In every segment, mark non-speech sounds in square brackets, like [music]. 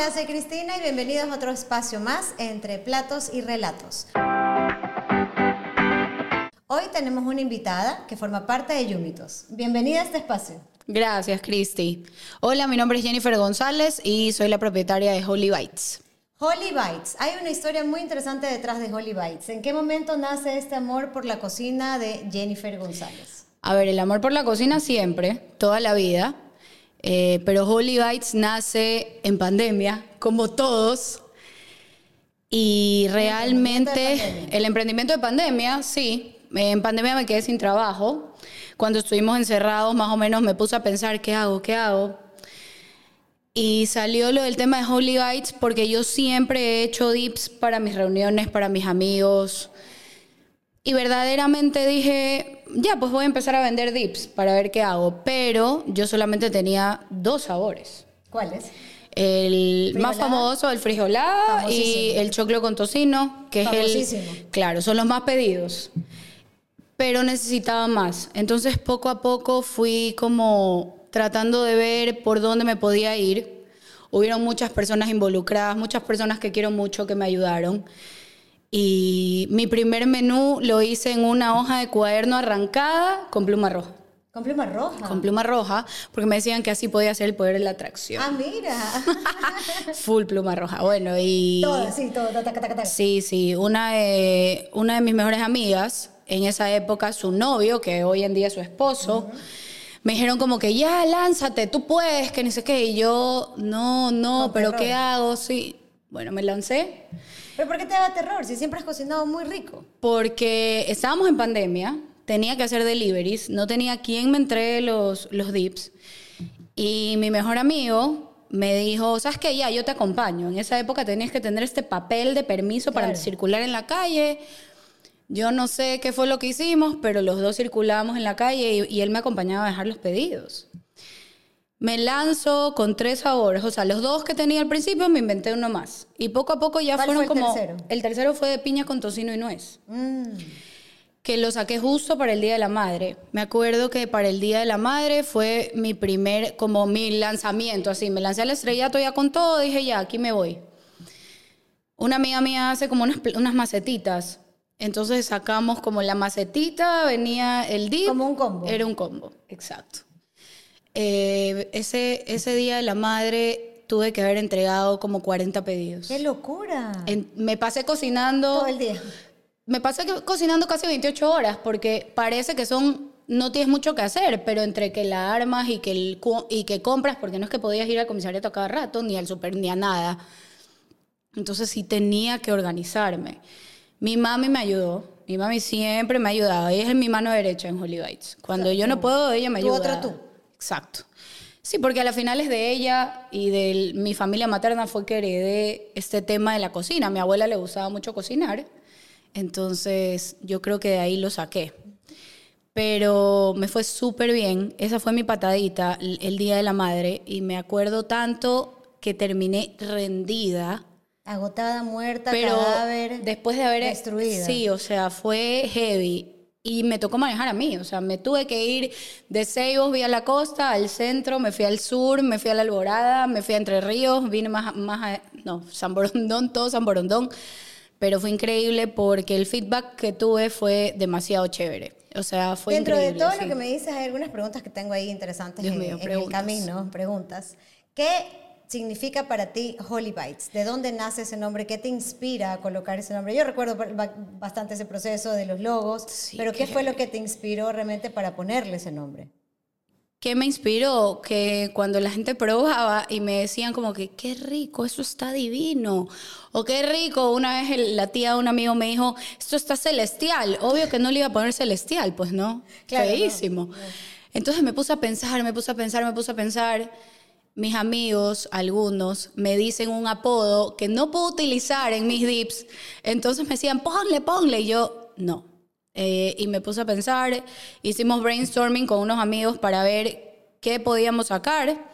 Hola, soy Cristina y bienvenidos a otro espacio más entre platos y relatos. Hoy tenemos una invitada que forma parte de Yumitos. Bienvenida a este espacio. Gracias, Cristi. Hola, mi nombre es Jennifer González y soy la propietaria de Holy Bites. Holy Bites. Hay una historia muy interesante detrás de Holy Bites. ¿En qué momento nace este amor por la cocina de Jennifer González? A ver, el amor por la cocina siempre, toda la vida. Eh, pero Holy Bites nace en pandemia, como todos. Y realmente el emprendimiento de pandemia, sí. En pandemia me quedé sin trabajo. Cuando estuvimos encerrados, más o menos me puse a pensar, ¿qué hago? ¿Qué hago? Y salió lo del tema de Holy Bites porque yo siempre he hecho dips para mis reuniones, para mis amigos. Y verdaderamente dije, ya, pues voy a empezar a vender dips para ver qué hago. Pero yo solamente tenía dos sabores. ¿Cuáles? El más famoso, el frijolada y el choclo con tocino, que es el... Claro, son los más pedidos. Pero necesitaba más. Entonces poco a poco fui como tratando de ver por dónde me podía ir. Hubieron muchas personas involucradas, muchas personas que quiero mucho que me ayudaron. Y mi primer menú lo hice en una hoja de cuaderno arrancada con pluma roja. ¿Con pluma roja? Con pluma roja, porque me decían que así podía ser el poder de la atracción. Ah, mira. [laughs] Full pluma roja. Bueno, y... Todo, sí, todo. Sí, sí. Una de, una de mis mejores amigas, en esa época, su novio, que hoy en día es su esposo, me dijeron como que ya, lánzate, tú puedes, que ni sé qué. Y yo, no, no, pero ¿qué hago? Sí. Bueno, me lancé. ¿Pero por qué te daba terror si siempre has cocinado muy rico? Porque estábamos en pandemia, tenía que hacer deliveries, no tenía quien me entregue los, los dips. Y mi mejor amigo me dijo, ¿sabes qué? Ya, yo te acompaño. En esa época tenías que tener este papel de permiso para circular en la calle yo no sé qué fue lo que hicimos, pero los dos circulábamos en la calle y, él me acompañaba a dejar los pedidos. Me lanzo con tres sabores, o sea, los dos que tenía al principio me inventé uno más. Y poco a poco ya fueron fue el como... Tercero? El tercero fue de piña con tocino y nuez. Mm. Que lo saqué justo para el Día de la Madre. Me acuerdo que para el Día de la Madre fue mi primer, como mi lanzamiento, así. Me lancé al estrellato ya con todo, dije ya, aquí me voy. Una amiga mía hace como unas, unas macetitas entonces sacamos como la macetita, venía el dip. Como un combo. Era un combo, exacto. Eh, ese, ese día de la madre tuve que haber entregado como 40 pedidos. ¡Qué locura! me pasé cocinando. Todo el día. Me pasé cocinando casi 28 horas porque parece que son. No tienes mucho que hacer, pero entre que la armas y que, el, y que compras, porque no es que podías ir al comisariato cada rato, ni al super, ni a nada. Entonces sí tenía que organizarme. Mi mami me ayudó. Mi mami siempre me ha ayudado. Ella es mi mano derecha en Holy Bites. Cuando yo no puedo, ella me ayuda. ¿Tú otra tú? Exacto. Sí, porque a la final es de ella y de mi familia materna fue que heredé este tema de la cocina. A mi abuela le gustaba mucho cocinar. Entonces, yo creo que de ahí lo saqué. Pero me fue súper bien. Esa fue mi patadita el Día de la Madre. Y me acuerdo tanto que terminé rendida Agotada, muerta, pero cadáver. Después de haber. Destruida. Sí, o sea, fue heavy. Y me tocó manejar a mí. O sea, me tuve que ir de Ceibos, vía la costa, al centro, me fui al sur, me fui a la Alborada, me fui a Entre Ríos, vine más, más a. No, San Borondón, [laughs] todo San Borondón. Pero fue increíble porque el feedback que tuve fue demasiado chévere. O sea, fue Dentro increíble. De todo lo que me dices, hay algunas preguntas que tengo ahí interesantes en, en el camino. Preguntas. ¿Qué significa para ti Holy Bites? ¿De dónde nace ese nombre? ¿Qué te inspira a colocar ese nombre? Yo recuerdo bastante ese proceso de los logos, pero ¿qué fue lo que te inspiró realmente para ponerle ese nombre? ¿Qué me inspiró? Que cuando la gente probaba y me decían como que, qué rico, eso está divino. O qué rico, una vez la tía de un amigo me dijo, esto está celestial. Obvio que no le iba a poner celestial, pues no. Claro, Feísimo. Entonces me puse a pensar, me puse a pensar, me puse a pensar mis amigos, algunos, me dicen un apodo que no puedo utilizar en mis dips. Entonces me decían, ponle, ponle. Y yo, no. Eh, y me puse a pensar, hicimos brainstorming con unos amigos para ver qué podíamos sacar.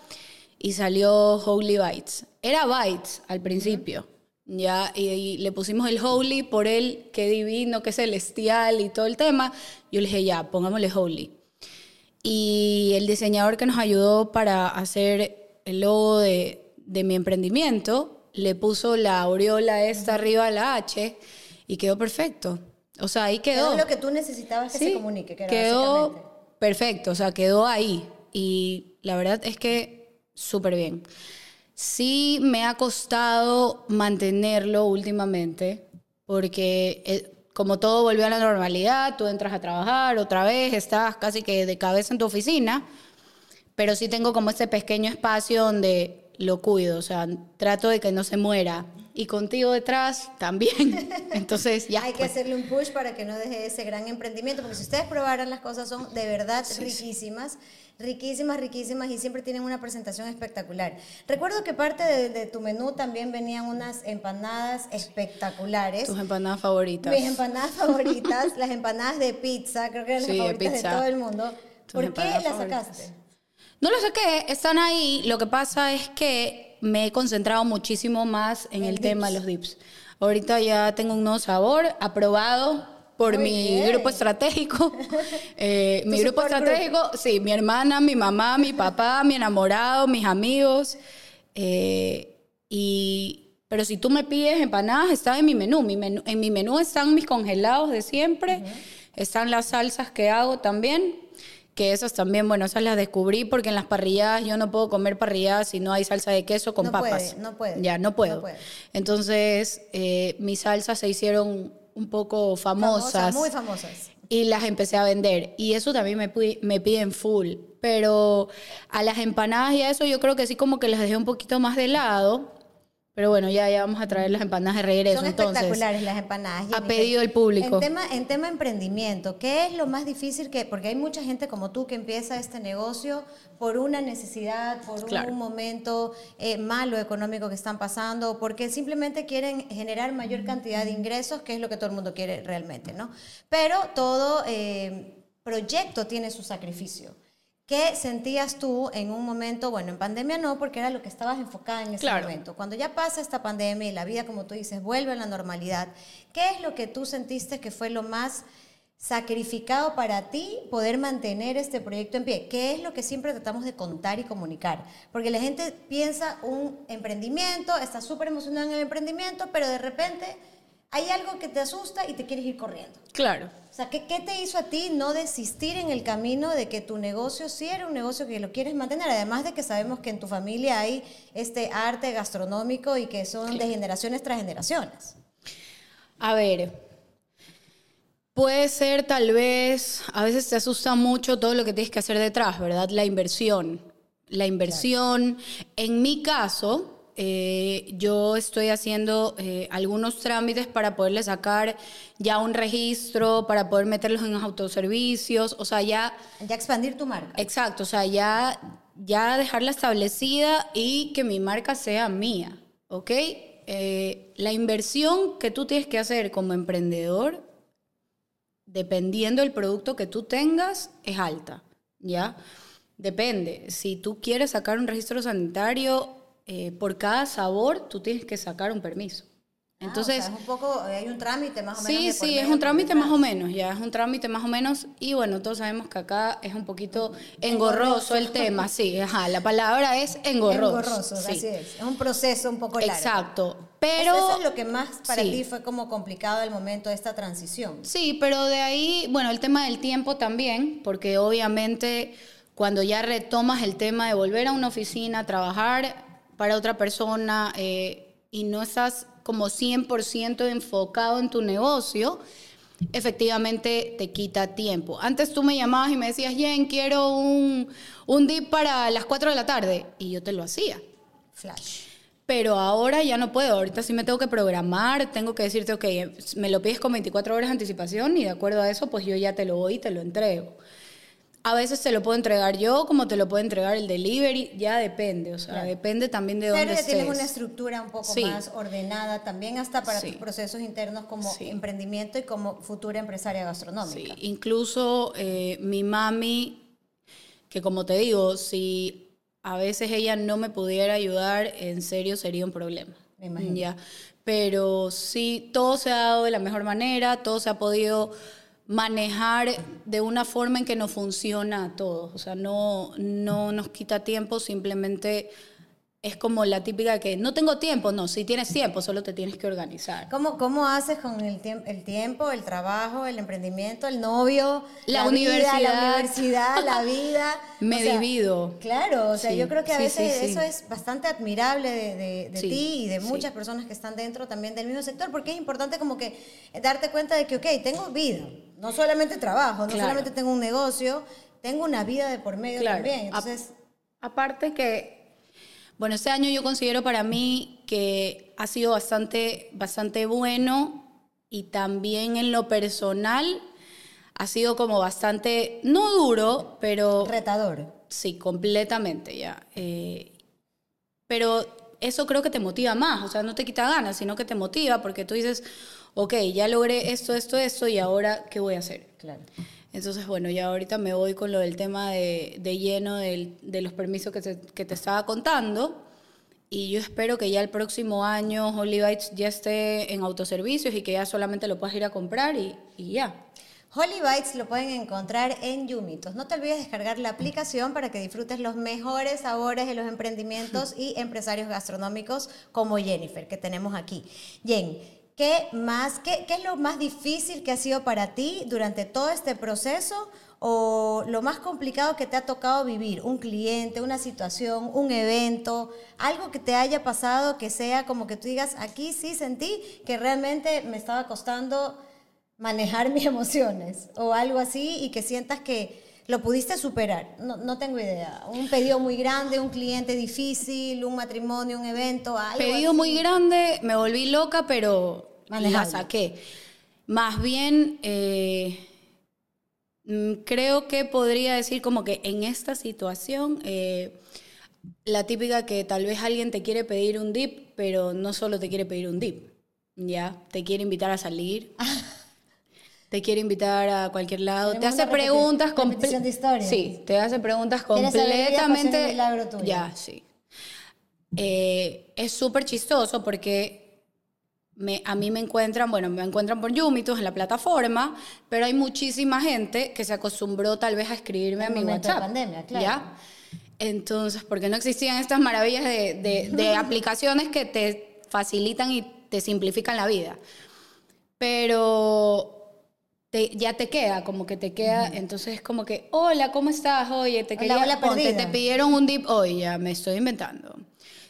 Y salió Holy Bites. Era Bites al principio. Ya, y, le pusimos el Holy por él, qué divino, qué celestial y todo el tema. Yo le dije, ya, pongámosle Holy. Y el diseñador que nos ayudó para hacer el logo de, de mi emprendimiento, le puso la aureola esta arriba a la H y quedó perfecto. O sea, ahí quedó. Era lo que tú necesitabas que se comunique, que quedó perfecto, o sea, quedó ahí. Y la verdad es que súper bien. Sí me ha costado mantenerlo últimamente, porque eh, como todo volvió a la normalidad, tú entras a trabajar otra vez, estás casi que de cabeza en tu oficina, pero sí tengo como este pequeño espacio donde lo cuido, o sea, trato de que no se muera y contigo detrás también. [laughs] Entonces, ya. Hay que pues. hacerle un push para que no deje ese gran emprendimiento, porque si ustedes probaran las cosas son de verdad riquísimas, riquísimas, riquísimas y siempre tienen una presentación espectacular. Recuerdo que parte de, tu menú también venían unas empanadas espectaculares. Tus empanadas favoritas. Mis empanadas favoritas, las empanadas de pizza, creo que eran las favoritas de, todo el mundo. ¿Por qué las sacaste? No las saqué, están ahí. Lo que pasa es que me he concentrado muchísimo más en el, tema de los dips. Ahorita ya tengo un nuevo sabor aprobado por mi grupo estratégico. [laughs] Eh, mi grupo estratégico, sí, mi hermana, mi mamá, mi papá, mi enamorado, mis amigos. Eh, y, pero si tú me pides empanadas, está en mi menú. Mi menú en mi menú están mis congelados de siempre, están las salsas que hago también que esas también, bueno, esas las descubrí porque en las parrilladas yo no puedo comer parrilladas si no hay salsa de queso con papas. no puede. Ya, no puedo. Entonces, eh, mis salsas se hicieron un poco famosas. muy famosas. Y las empecé a vender. Y eso también me, me piden full. Pero a las empanadas y a eso yo creo que sí como que las dejé un poquito más de lado pero bueno, ya, ya vamos a traer las empanadas de regreso. Son espectaculares las empanadas. Ha pedido el público. En tema, en tema emprendimiento, ¿qué es lo más difícil que, porque hay mucha gente como tú que empieza este negocio por una necesidad, por un momento eh, malo económico que están pasando, porque simplemente quieren generar mayor cantidad de ingresos, que es lo que todo el mundo quiere realmente, ¿no? Pero todo eh, proyecto tiene su sacrificio. ¿Qué sentías tú en un momento, bueno, en pandemia no, porque era lo que estabas enfocada en ese momento? Cuando ya pasa esta pandemia y la vida, como tú dices, vuelve a la normalidad, ¿qué es lo que tú sentiste que fue lo más sacrificado para ti poder mantener este proyecto en pie? ¿Qué es lo que siempre tratamos de contar y comunicar? Porque la gente piensa un emprendimiento, está súper emocionada en el emprendimiento, pero de repente hay algo que te asusta y te quieres ir corriendo. Claro. O sea, ¿qué, te hizo a ti no desistir en el camino de que tu negocio sí era un negocio que lo quieres mantener? Además de que sabemos que en tu familia hay este arte gastronómico y que son de generaciones tras generaciones. A ver, puede ser tal vez, a veces te asusta mucho todo lo que tienes que hacer detrás, ¿verdad? La inversión. La inversión, en mi caso, eh, yo estoy haciendo eh, algunos trámites para poderle sacar ya un registro, para poder meterlos en los autoservicios, o sea, ya... Ya expandir tu marca. Exacto, o sea, ya, ya dejarla establecida y que mi marca sea mía, ¿ok? Eh, la inversión que tú tienes que hacer como emprendedor, dependiendo del producto que tú tengas, es alta, ¿ya? Depende. Si tú quieres sacar un registro sanitario, eh, por cada sabor tú tienes que sacar un permiso. Ah, Entonces, es un poco, hay un trámite más o menos. Sí, sí, es un trámite más o menos, ya es un trámite más o menos. Y bueno, todos sabemos que acá es un poquito engorroso, el tema, sí, ajá, la palabra es engorroso. Engorroso, así es. Es un proceso un poco largo. Exacto, pero... Eso es lo que más para ti fue como complicado el momento de esta transición. Sí, pero de ahí, bueno, el tema del tiempo también, porque obviamente cuando ya retomas el tema de volver a una oficina a trabajar, para otra persona eh, y no estás como 100% enfocado en tu negocio, efectivamente te quita tiempo. Antes tú me llamabas y me decías, Jen, quiero un, un dip para las 4 de la tarde, y yo te lo hacía. Flash. Pero ahora ya no puedo, ahorita sí me tengo que programar, tengo que decirte, ok, me lo pides con 24 horas de anticipación y de acuerdo a eso, pues yo ya te lo voy y te lo entrego. A veces te lo puedo entregar yo, como te lo puede entregar el delivery, ya depende, o sea, depende también de dónde Pero ya tienes una estructura un poco más ordenada también hasta para tus procesos internos como emprendimiento y como futura empresaria gastronómica. Sí, incluso eh, mi mami, que como te digo, si a veces ella no me pudiera ayudar, en serio sería un problema. Me imagino. Ya. Pero sí, todo se ha dado de la mejor manera, todo se ha podido manejar de una forma en que nos funciona a todos. O sea, no, no nos quita tiempo, simplemente es como la típica que no tengo tiempo, no, si tienes tiempo, solo te tienes que organizar. ¿Cómo, cómo haces con el, tiempo, el tiempo, el trabajo, el emprendimiento, el novio, la, universidad, la universidad, la vida? [laughs] Me divido. Claro, o sea, yo creo que a veces eso es bastante admirable de, de, ti y de muchas personas que están dentro también del mismo sector, porque es importante como que darte cuenta de que, ok, tengo vida, no solamente trabajo, no solamente tengo un negocio, tengo una vida de por medio también. Entonces... aparte que bueno, este año yo considero para mí que ha sido bastante, bastante bueno y también en lo personal ha sido como bastante, no duro, pero... Retador. Sí, completamente ya. Eh, pero eso creo que te motiva más, o sea, no te quita ganas, sino que te motiva porque tú dices, ok, ya logré esto, esto, esto y ahora, ¿qué voy a hacer? Claro. Entonces, bueno, ya ahorita me voy con lo del tema de, lleno de los permisos que te, que te, estaba contando. Y yo espero que ya el próximo año Holy Bites ya esté en autoservicios y que ya solamente lo puedas ir a comprar y, y ya. Holy Bites lo pueden encontrar en Yumitos. No te olvides descargar la aplicación para que disfrutes los mejores sabores de los emprendimientos y empresarios gastronómicos como Jennifer, que tenemos aquí. Jen, ¿Qué más, qué, qué, es lo más difícil que ha sido para ti durante todo este proceso o lo más complicado que te ha tocado vivir? Un cliente, una situación, un evento, algo que te haya pasado que sea como que tú digas, aquí sí sentí que realmente me estaba costando manejar [laughs] mis emociones o algo así y que sientas que lo pudiste superar. No, no, tengo idea. Un pedido muy grande, un cliente difícil, un matrimonio, un evento, algo. Pedido muy grande, me volví loca, pero la saqué. Más bien, eh, mm, creo que podría decir como que en esta situación, eh, la típica que tal vez alguien te quiere pedir un dip, pero no solo te quiere pedir un dip, ¿ya? Te quiere invitar a salir. [laughs] te quiere invitar a cualquier lado, te hace preguntas completamente. Sí, te hace preguntas completamente. Ya, sí. Eh, es súper chistoso porque me, a mí me encuentran, bueno, me encuentran por Yumitos en la plataforma, pero hay muchísima gente que se acostumbró tal vez a escribirme a mi WhatsApp. De pandemia, claro. ¿Ya? Entonces, porque no existían estas maravillas de, de, de [laughs] aplicaciones que te facilitan y te simplifican la vida. Pero ya te queda, como que te queda, entonces es como que, hola, ¿cómo estás? Oye, te quería, hola, te pidieron un dip hoy, ya me estoy inventando.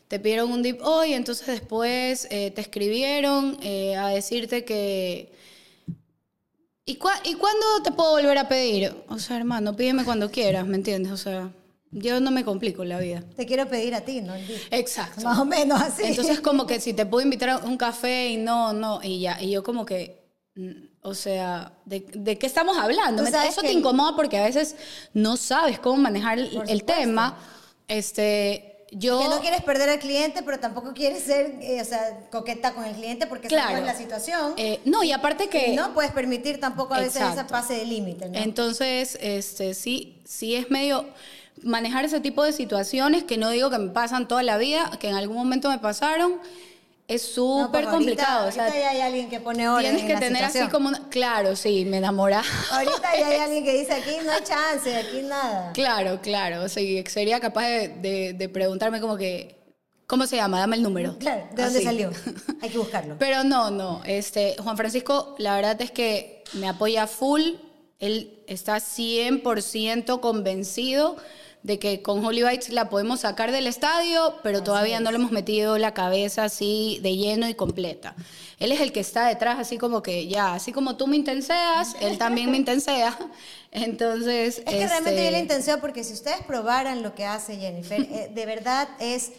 Te pidieron un dip hoy, entonces después eh, te escribieron eh, a decirte que... ¿Y, ¿Y cuándo te puedo volver a pedir? O sea, hermano, pídeme cuando quieras, ¿me entiendes? O sea, yo no me complico la vida. Te quiero pedir a ti, ¿no? Exacto. Más o menos así. Entonces, como que [laughs] si te puedo invitar a un café y no, no, y ya. Y yo como que o sea, ¿de, de qué estamos hablando? Eso te incomoda porque a veces no sabes cómo manejar el, tema. Este, yo... Que no quieres perder al cliente, pero tampoco quieres ser, eh, o sea, coqueta con el cliente porque claro. es la situación. Eh, no, y aparte que... no puedes permitir tampoco a veces esa pase de límite, ¿no? Entonces, este, sí, sí es medio manejar ese tipo de situaciones que no digo que me pasan toda la vida, que en algún momento me pasaron es súper complicado. Ahorita, ya hay alguien que pone orden Tienes que tener así como. Claro, sí, me enamora. Ahorita ya hay [laughs] alguien que dice aquí no hay chance, aquí nada. Claro, claro. O sea, sería capaz de, de, preguntarme como que. ¿Cómo se llama? Dame el número. Claro, ¿de dónde salió? [laughs] Hay que buscarlo. Pero no, no. Este, Juan Francisco, la verdad es que me apoya full. Él está 100% convencido de que con Holy Bites la podemos sacar del estadio, pero todavía no le hemos metido la cabeza así de lleno y completa. Él es el que está detrás, así como que ya, así como tú me intenseas, él también me [laughs] intensea. Entonces. Es que realmente yo le este intenseo porque si ustedes probaran lo que hace Jennifer, eh, de verdad es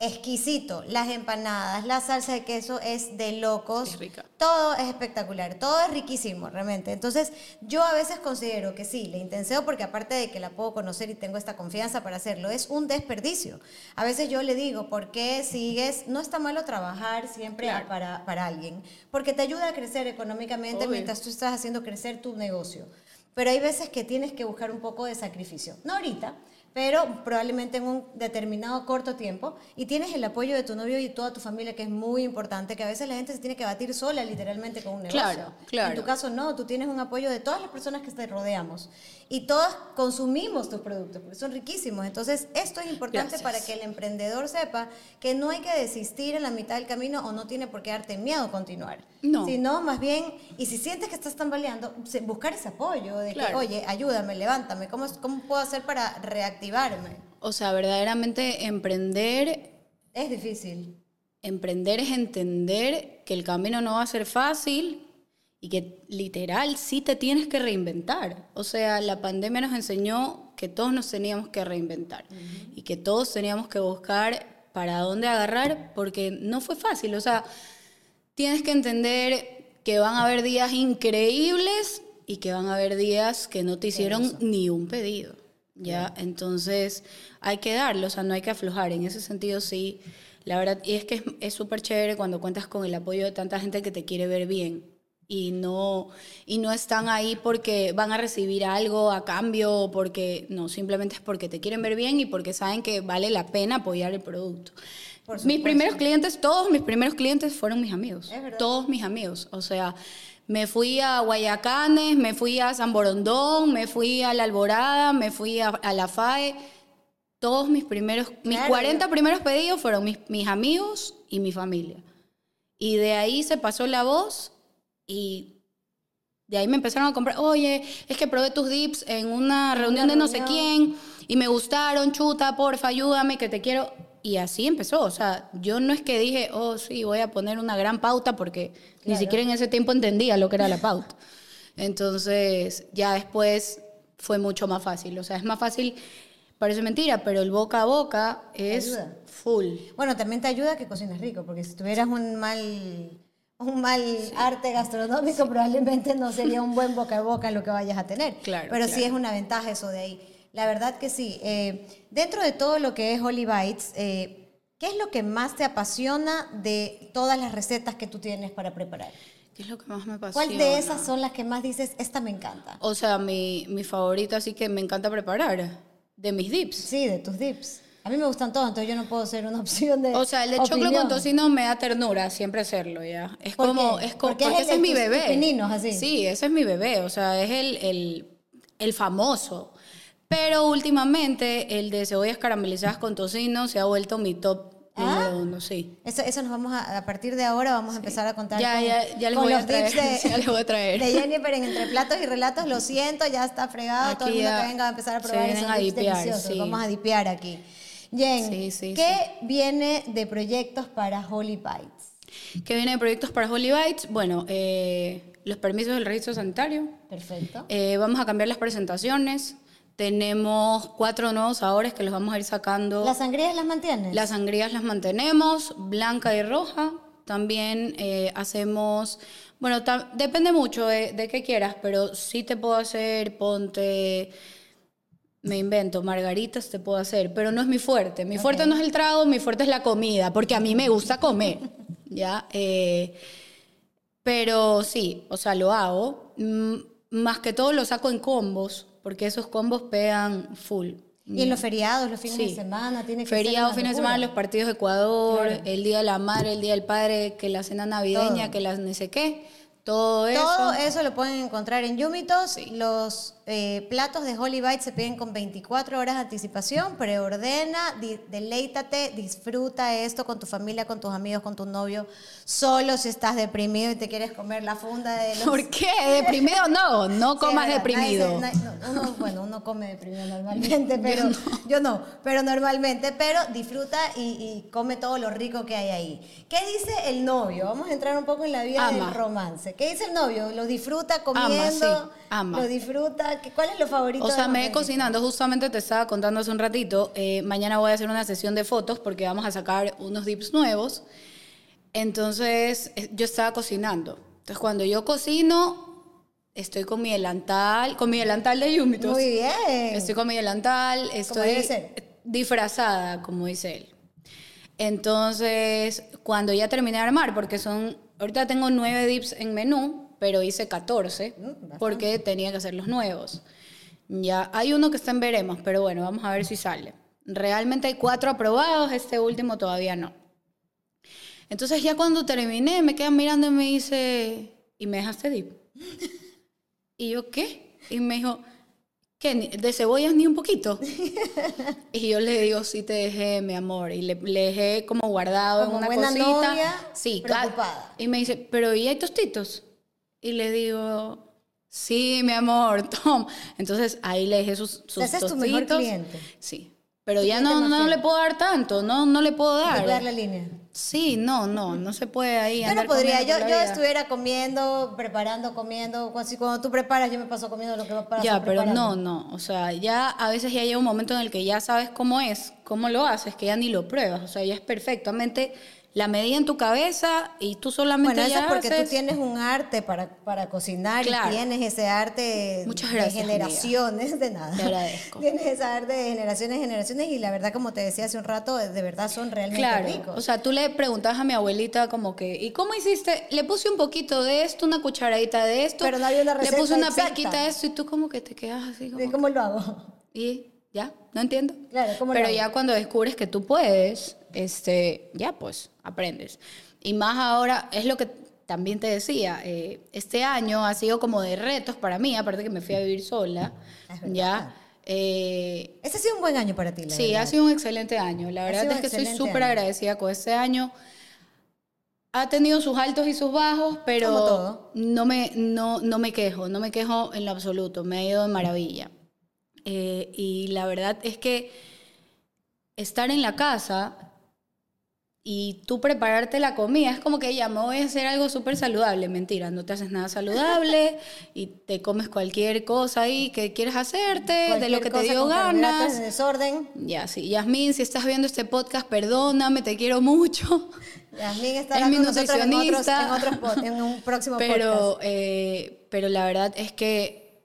exquisito. Las empanadas, la salsa de queso es de locos. Es rica. Todo es espectacular, todo es riquísimo realmente. Entonces, yo a veces considero que sí, le intenseo porque aparte de que la puedo conocer y tengo esta confianza para hacerlo, es un desperdicio. A veces yo le digo, ¿por qué sigues? No está malo trabajar siempre para, para alguien, porque te ayuda a crecer económicamente mientras tú estás haciendo crecer tu negocio. Pero hay veces que tienes que buscar un poco de sacrificio. No ahorita, pero probablemente en un determinado corto tiempo y tienes el apoyo de tu novio y toda tu familia, que es muy importante, que a veces la gente se tiene que batir sola literalmente con un negocio. Claro, claro. En tu caso no, tú tienes un apoyo de todas las personas que te rodeamos y todas consumimos tus productos porque son riquísimos. Entonces, esto es importante para que el emprendedor sepa que no hay que desistir en la mitad del camino o no tiene por qué darte miedo continuar. No. Sino más bien, y si sientes que estás tambaleando, buscar ese apoyo de que, oye, ayúdame, levántame, ¿cómo, ¿cómo puedo hacer para O sea, verdaderamente emprender... Es difícil. Emprender es entender que el camino no va a ser fácil y que literal sí te tienes que reinventar. O sea, la pandemia nos enseñó que todos nos teníamos que reinventar y que todos teníamos que buscar para dónde agarrar porque no fue fácil. O sea, tienes que entender que van a haber días increíbles y que van a haber días que no te hicieron ni un pedido. ¿Ya? Entonces hay que darlo, o sea, no hay que aflojar. En ese sentido, sí, la verdad, y es que es súper chévere cuando cuentas con el apoyo de tanta gente que te quiere ver bien y no, y no están ahí porque van a recibir algo a cambio, porque no, simplemente es porque te quieren ver bien y porque saben que vale la pena apoyar el producto. Mis primeros clientes, todos mis primeros clientes fueron mis amigos, todos mis amigos, o sea, me fui a Guayacanes, me fui a San Borondón, me fui a La Alborada, me fui a, La FAE. Todos mis primeros, mis 40 primeros pedidos fueron mis, mis amigos y mi familia. Y de ahí se pasó la voz y de ahí me empezaron a comprar, oye, es que probé tus dips en una reunión de no sé quién y me gustaron, chuta, porfa, ayúdame, que te quiero. Y así empezó, o sea, yo no es que dije, oh, sí, voy a poner una gran pauta porque ni siquiera en ese tiempo entendía lo que era la pauta. Entonces, ya después fue mucho más fácil, o sea, es más fácil, parece mentira, pero el boca a boca es full. Bueno, también te ayuda que cocines rico, porque si tuvieras un mal un mal arte gastronómico, probablemente no sería un buen boca a boca lo que vayas a tener. Claro, Pero sí es una ventaja eso de ahí. La verdad que sí. Eh, dentro de todo lo que es Holy Bites, eh, ¿qué es lo que más te apasiona de todas las recetas que tú tienes para preparar? ¿Qué es lo que más me apasiona? ¿Cuál de esas son las que más dices, esta me encanta? O sea, mi, mi favorita sí que me encanta preparar, de mis dips. Sí, de tus dips. A mí me gustan todos, entonces yo no puedo ser una [laughs] opción de. O sea, el de choclo con tocino me da ternura siempre hacerlo, ya. Es como. Es como porque, ese es mi bebé. así. Sí, ese es mi bebé, o sea, es el, el, el famoso. Pero últimamente el de cebollas caramelizadas con tocino se ha vuelto mi top ¿Ah? uno, sí. Eso, eso nos vamos a, a partir de ahora vamos a empezar a contar ya, con, ya, ya les voy a traer, de, [laughs] ya les voy a traer. de Jennifer en Entre Platos y Relatos. Lo siento, ya está fregado. Todo el mundo que venga a empezar a probar esos a dipear, deliciosos. Vamos a dipear aquí. Jen, ¿qué viene de proyectos para Holy Bites? ¿Qué viene de proyectos para Holy Bites? Bueno, eh, los permisos del registro sanitario. Perfecto. Eh, vamos a cambiar las presentaciones. Tenemos cuatro nuevos sabores que los vamos a ir sacando. ¿Las sangrías las mantienes? Las sangrías las mantenemos, blanca y roja. También eh, hacemos, bueno, depende mucho de, de, qué quieras, pero sí te puedo hacer, ponte, me invento, margaritas te puedo hacer, pero no es mi fuerte. Mi fuerte no es el trago, mi fuerte es la comida, porque a mí me gusta comer, [laughs] ¿ya? Eh, pero sí, o sea, lo hago. Mm, más que todo lo saco en combos, porque esos combos pegan full. Y en los feriados, los fines de semana, tiene que Feriados, fines de semana, los partidos de Ecuador, el Día de la Madre, el Día del Padre, que la cena navideña, que la no sé qué. Todo eso. Todo eso lo pueden encontrar en Yumitos. Los eh, platos de Holy Bite se piden con 24 horas de anticipación. Preordena, deleítate, disfruta esto con tu familia, con tus amigos, con tu novio. Solo si estás deprimido y te quieres comer la funda de los... ¿Por qué? ¿Deprimido? No, no [laughs] comas deprimido. uno, bueno, uno come deprimido normalmente, [laughs] pero [laughs] yo no. pero normalmente, pero disfruta y, come todo lo rico que hay ahí. ¿Qué dice el novio? Vamos a entrar un poco en la vida del romance. ¿Qué dice el novio? ¿Lo disfruta comiendo? Ama, ¿Lo disfruta? ¿Cuál es lo favorito? O sea, me he cocinando. Justamente te estaba contando hace un ratito. Eh, mañana voy a hacer una sesión de fotos porque vamos a sacar unos dips nuevos. Entonces, eh, yo estaba cocinando. Entonces, cuando yo cocino, estoy con mi delantal, con mi delantal de Yumitos. Muy bien. Estoy con mi delantal, estoy disfrazada, como dice él. Entonces, cuando ya terminé de armar, porque son, ahorita tengo nueve dips en menú, pero hice 14 mm, porque tenía que hacer los nuevos. Ya, hay uno que está en veremos, pero bueno, vamos a ver si sale. Realmente hay cuatro aprobados, este último todavía no. Entonces ya cuando terminé, me quedan mirando y me dice, ¿y me dejaste dip? [laughs] y yo, ¿qué? Y me dijo, ¿qué? ¿De cebollas ni un poquito? [laughs] y yo le digo, sí te dejé, mi amor. Y le, dejé como guardado en una buena cosita. Novia, sí, preocupada. Y me dice, ¿pero y hay tostitos? Y le digo, sí, mi amor, [laughs] Tom. Entonces ahí le dejé sus, sus Ese es tu mejor cliente. Sí. Pero ya no, no, le puedo dar tanto, no, no le puedo dar. dar la línea. Sí, no, no, no se puede ahí. Yo no podría, yo, yo estuviera comiendo, preparando, comiendo, así cuando tú preparas, yo me paso comiendo lo que Ya, pero no, no, o sea, ya a veces ya llega un momento en el que ya sabes cómo es, cómo lo haces, que ya ni lo pruebas, o sea, ya es perfectamente la medida en tu cabeza y tú solamente Bueno, eso es porque tú tienes un arte para, para cocinar y tienes ese arte de generaciones, de nada. Te agradezco. [laughs] Tienes ese arte de generaciones y generaciones y la verdad, como te decía hace un rato, de verdad son realmente claro. ricos. O sea, tú le preguntabas a mi abuelita como que, ¿y cómo hiciste? Le puse un poquito de esto, una cucharadita de esto. Pero no había una receta Le puse una pizquita de esto y tú como que te quedas así como... ¿Cómo lo hago? Y ya, no entiendo. Claro, ¿cómo Pero ya cuando descubres que tú puedes, este, ya pues aprendes. Y más ahora, es lo que también te decía, eh, este año ha sido como de retos para mí, aparte que me fui a vivir sola, ya. Eh, este ha sido un buen año para ti, la Sí, ha sido un excelente año. La verdad es que estoy súper agradecida con este año. Ha tenido sus altos y sus bajos, pero No, me, no, no me quejo, no me quejo en lo absoluto, me ha ido de maravilla. Eh, y la verdad es que estar en la casa y tú prepararte la comida, es como que ya me voy a hacer algo súper saludable. Mentira, no te haces nada saludable [laughs] y te comes cualquier cosa ahí que quieres hacerte, de lo que te dio ganas. En desorden. Ya, sí. Yasmín, si estás viendo este podcast, perdóname, te quiero mucho. [laughs] Yasmín está es mi nutricionista. En, otros, en, un próximo [laughs] pero, podcast. Eh, pero la verdad es que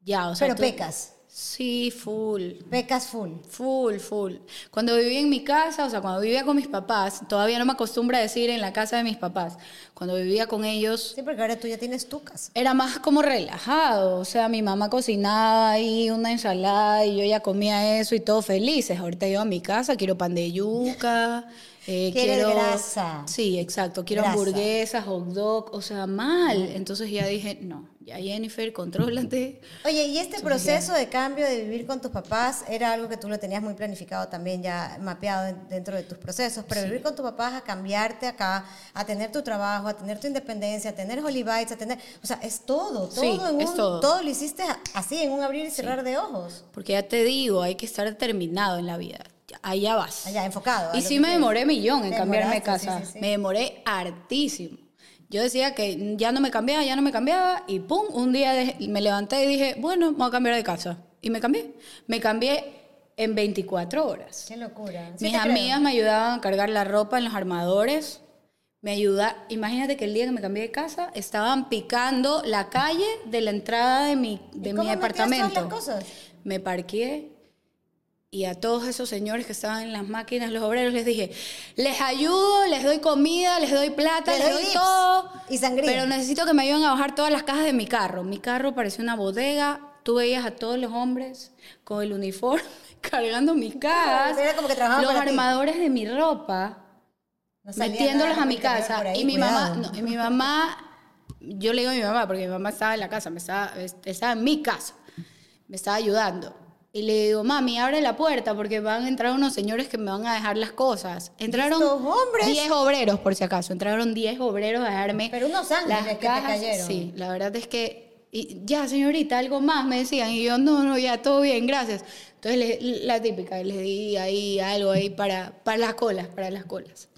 ya, o sea. Pero pecas. Sí, full. Becas full. Full, full. Cuando vivía en mi casa, o sea, cuando vivía con mis papás, todavía no me acostumbro a decir en la casa de mis papás. Cuando vivía con ellos. Sí, porque ahora tú ya tienes tu casa. Era más como relajado. O sea, mi mamá cocinaba ahí una ensalada y yo ya comía eso y todo felices. Ahorita yo a mi casa quiero pan de yuca. Eh, quiero grasa. Sí, exacto. Quiero hamburguesas, hot dog, o sea, mal. Entonces ya dije, no, ya Jennifer, contrólate. Oye, ¿y este proceso de cambio de vivir con tus papás era algo que tú lo tenías muy planificado también, ya mapeado dentro de tus procesos? Pero vivir con tus papás, a cambiarte acá, a tener tu trabajo, a tener tu independencia, a tener Holy Bites, a tener. O sea, es todo, todo sí, en es un, todo. todo lo hiciste así, en un abrir y cerrar de ojos. Porque ya te digo, hay que estar determinado en la vida allá vas. Allá, enfocado. Y sí me demoré millón en cambiarme de casa. me demoré hartísimo. Yo decía que ya no me cambiaba, ya no me cambiaba, y pum, un día me levanté y dije, bueno, me voy a cambiar de casa. Y me cambié. Me cambié en 24 horas. Qué locura. Mis amigas me ayudaban a cargar la ropa en los armadores. Me ayuda, imagínate que el día que me cambié de casa estaban picando la calle de la entrada de mi, de mi apartamento. Las cosas? Me parqué, y a todos esos señores que estaban en las máquinas, los obreros, les dije, les ayudo, les doy comida, les doy plata, les, doy, todo. Y sangría. Pero necesito que me ayuden a bajar todas las cajas de mi carro. Mi carro parecía una bodega. Tú veías a todos los hombres con el uniforme [laughs] cargando mis cajas. los armadores de mi ropa, metiéndolos a mi casa. y mi mamá, no, y mi mamá, yo le digo a mi mamá, porque mi mamá estaba en la casa, me estaba, estaba en mi casa, me estaba ayudando y le digo, mami, abre la puerta porque van a entrar unos señores que me van a dejar las cosas. Entraron 10 obreros, por si acaso. Entraron 10 obreros a dejarme. Pero unos ángeles que te cayeron. Sí, la verdad es que. Y, ya, señorita, algo más me decían. Y yo, no, no, ya, todo bien, gracias. Entonces, la típica, les di ahí algo ahí para, para las colas, para las colas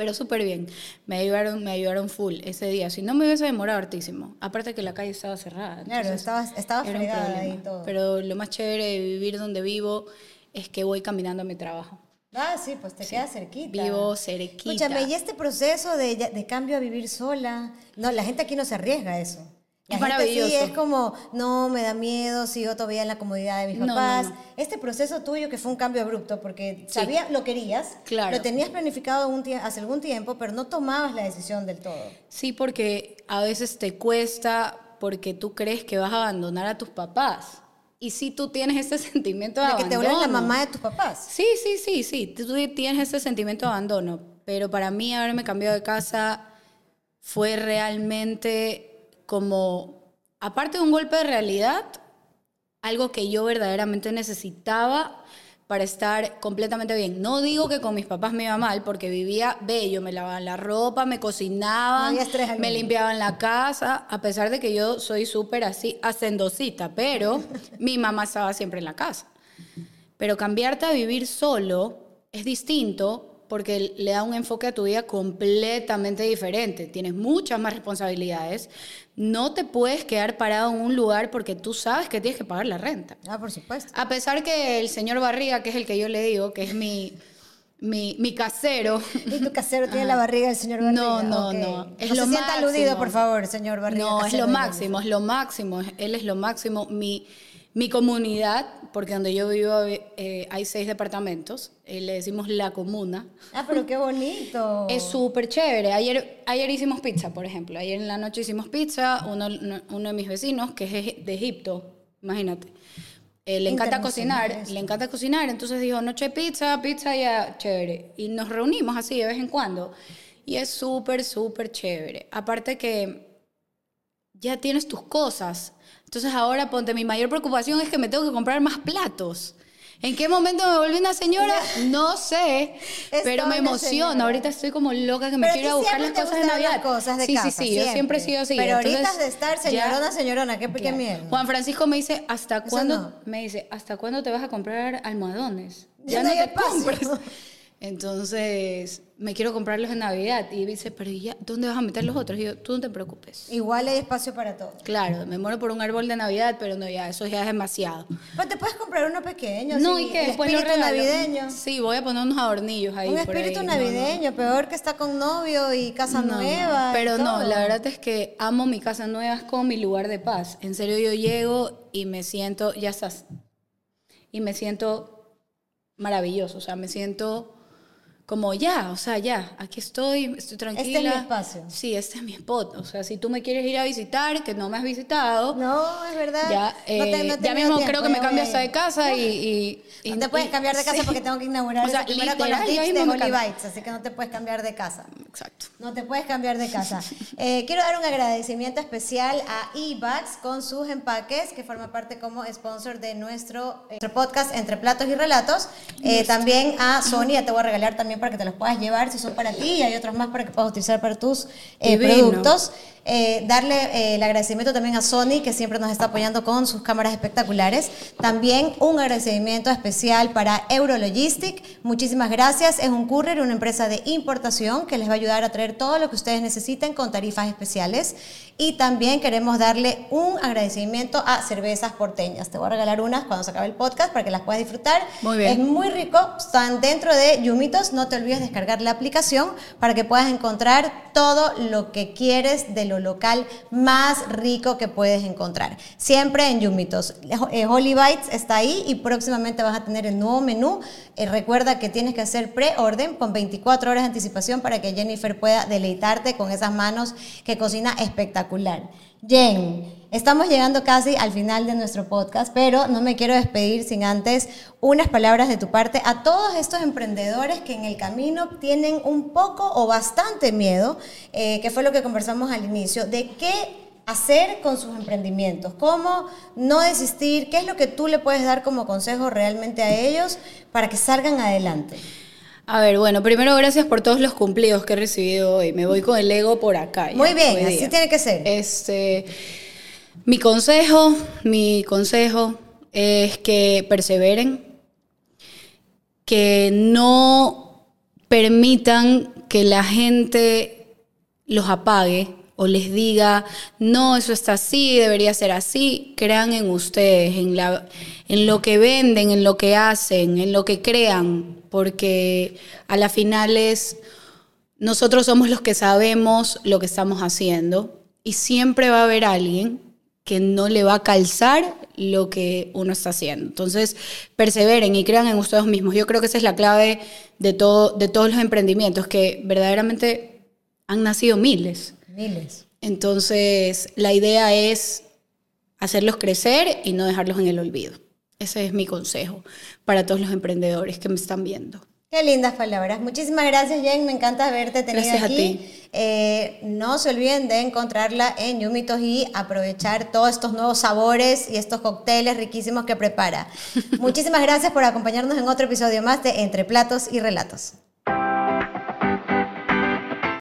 pero súper bien. Me ayudaron, me ayudaron full ese día. Si no me hubiese demorado hartísimo. Aparte que la calle estaba cerrada. Claro, estaba, estaba fregada y todo. Pero lo más chévere de vivir donde vivo es que voy caminando a mi trabajo. Ah, sí, pues te queda cerquita. Vivo cerquita. Escúchame, y este proceso de, de cambio a vivir sola, no, la gente aquí no se arriesga a eso. Es maravilloso. Sí, es como, no, me da miedo, sigo todavía en la comodidad de mis papás. Este proceso tuyo que fue un cambio abrupto, porque sabía, lo querías, claro. lo tenías planificado un hace algún tiempo, pero no tomabas la decisión del todo. Sí, porque a veces te cuesta porque tú crees que vas a abandonar a tus papás. y si tú tienes ese [laughs] sentimiento de, de abandono. que te vuelves la mamá de tus papás. Sí, sí, sí, sí. Tú tienes ese sentimiento de abandono. Pero para mí haberme cambiado de casa fue realmente como, aparte de un golpe de realidad, algo que yo verdaderamente necesitaba para estar completamente bien. No digo que con mis papás me iba mal, porque vivía bello, me lavaban la ropa, me cocinaban, me limpiaban la casa, a pesar de que yo soy súper así, hacendosita, pero [laughs] mi mamá estaba siempre en la casa. Pero cambiarte a vivir solo es distinto porque le da un enfoque a tu vida completamente diferente. Tienes muchas más responsabilidades. No te puedes quedar parado en un lugar porque tú sabes que tienes que pagar la renta. Ah, por supuesto. A pesar que el señor Barriga, que es el que yo le digo, que es mi, mi, mi casero. ¿Y tu casero tiene la barriga del señor Barriga? No, no, no. Es no lo se sienta aludido, por favor, señor Barriga. No, es lo máximo, es lo máximo. Él es lo máximo. Mi, mi comunidad, porque donde yo vivo eh, hay seis departamentos, eh, le decimos la comuna. Ah, pero qué bonito. [laughs] es súper chévere. Ayer, ayer hicimos pizza, por ejemplo. Ayer en la noche hicimos pizza. Uno, uno de mis vecinos, que es de Egipto, imagínate. Eh, le encanta cocinar, le encanta cocinar, entonces dijo, noche pizza, pizza ya, chévere. Y nos reunimos así de vez en cuando. Y es súper, súper chévere. Aparte que ya tienes tus cosas entonces ahora ponte, mi mayor preocupación es que me tengo que comprar más platos. ¿En qué momento me volví una señora? [laughs] No sé, pero me emociona. Ahorita estoy como loca que me quiero buscar las cosas de Navidad. Cosas de sí, sí, sí, yo siempre he sido así. Pero ahorita de estar señorona, señorona, qué, qué miedo. Juan Francisco me dice, ¿hasta cuándo? Me dice, ¿hasta cuándo te vas a comprar almohadones? Ya, no, te compras. Entonces, me quiero comprarlos en Navidad. Y dice, pero ya, ¿dónde vas a meter los otros? Y yo, tú no te preocupes. Igual hay espacio para todo. Claro, me muero por un árbol de Navidad, pero no, ya, eso ya es demasiado. Pues te puedes comprar uno pequeño. No, ¿y qué? Después espíritu navideño. Sí, voy a poner unos adornillos ahí. Un espíritu navideño, peor que está con novio y casa nueva. Pero no, la verdad es que amo mi casa nueva, es como mi lugar de paz. En serio, yo llego y me siento, ya estás. Y me siento maravilloso, o sea, me siento como ya, o sea, ya, aquí estoy, estoy tranquila. Este es mi espacio. Sí, este es mi spot. O sea, si tú me quieres ir a visitar, que no me has visitado. No, es verdad. Ya, eh, ya mismo creo que me cambio hasta de casa y, y, no te puedes cambiar de casa porque tengo que inaugurar o sea, primero con los tips de Holy Bites, así que no te puedes cambiar de casa. Exacto. No te puedes cambiar de casa. [laughs] Eh, quiero dar un agradecimiento especial a eBags con sus empaques, que forma parte como sponsor de nuestro, eh, nuestro podcast Entre Platos y Relatos. también a Sony, ya te voy a regalar también para que te los puedas llevar si son para ti y hay otros más para que puedas utilizar para tus eh, productos. Eh, darle eh, el agradecimiento también a Sony, que siempre nos está apoyando con sus cámaras espectaculares. También un agradecimiento especial para Eurologistic. Muchísimas gracias. Es un courier, una empresa de importación que les va a ayudar a traer todo lo que ustedes necesiten con tarifas especiales. Y también queremos darle un agradecimiento a Cervezas Porteñas. Te voy a regalar unas cuando se acabe el podcast para que las puedas disfrutar. Muy bien. Es muy rico. Están dentro de Yumitos. No te olvides descargar la aplicación para que puedas encontrar todo lo que quieres de lo local más rico que puedes encontrar. Siempre en Yumitos. Eh, Holy Bites está ahí y próximamente vas a tener el nuevo menú. Eh, recuerda que tienes que hacer pre-orden con 24 horas de anticipación para que Jennifer pueda deleitarte con esas manos que cocina espectacular. Jen, estamos llegando casi al final de nuestro podcast, pero no me quiero despedir sin antes unas palabras de tu parte a todos estos emprendedores que en el camino tienen un poco o bastante miedo, eh, que fue lo que conversamos al inicio, de qué hacer con sus emprendimientos, cómo no desistir, qué es lo que tú le puedes dar como consejo realmente a ellos para que salgan adelante. A ver, bueno, primero gracias por todos los cumplidos que he recibido hoy. Me voy con el ego por acá. Muy bien, así tiene que ser. Este, mi consejo, mi consejo es que perseveren, que no permitan que la gente los apague o les diga, no, eso está así, debería ser así, crean en ustedes, en, la, en lo que venden, en lo que hacen, en lo que crean, porque a la final es, nosotros somos los que sabemos lo que estamos haciendo y siempre va a haber alguien que no le va a calzar lo que uno está haciendo. Entonces, perseveren y crean en ustedes mismos. Yo creo que esa es la clave de, todo, de todos los emprendimientos, que verdaderamente han nacido miles Miles. Entonces, la idea es hacerlos crecer y no dejarlos en el olvido. Ese es mi consejo para todos los emprendedores que me están viendo. Qué lindas palabras. Muchísimas gracias, Jen. Me encanta haberte tenido gracias aquí. A ti. Eh, no se olviden de encontrarla en Yumitos y aprovechar todos estos nuevos sabores y estos cócteles riquísimos que prepara. [laughs] Muchísimas gracias por acompañarnos en otro episodio más de Entre Platos y Relatos.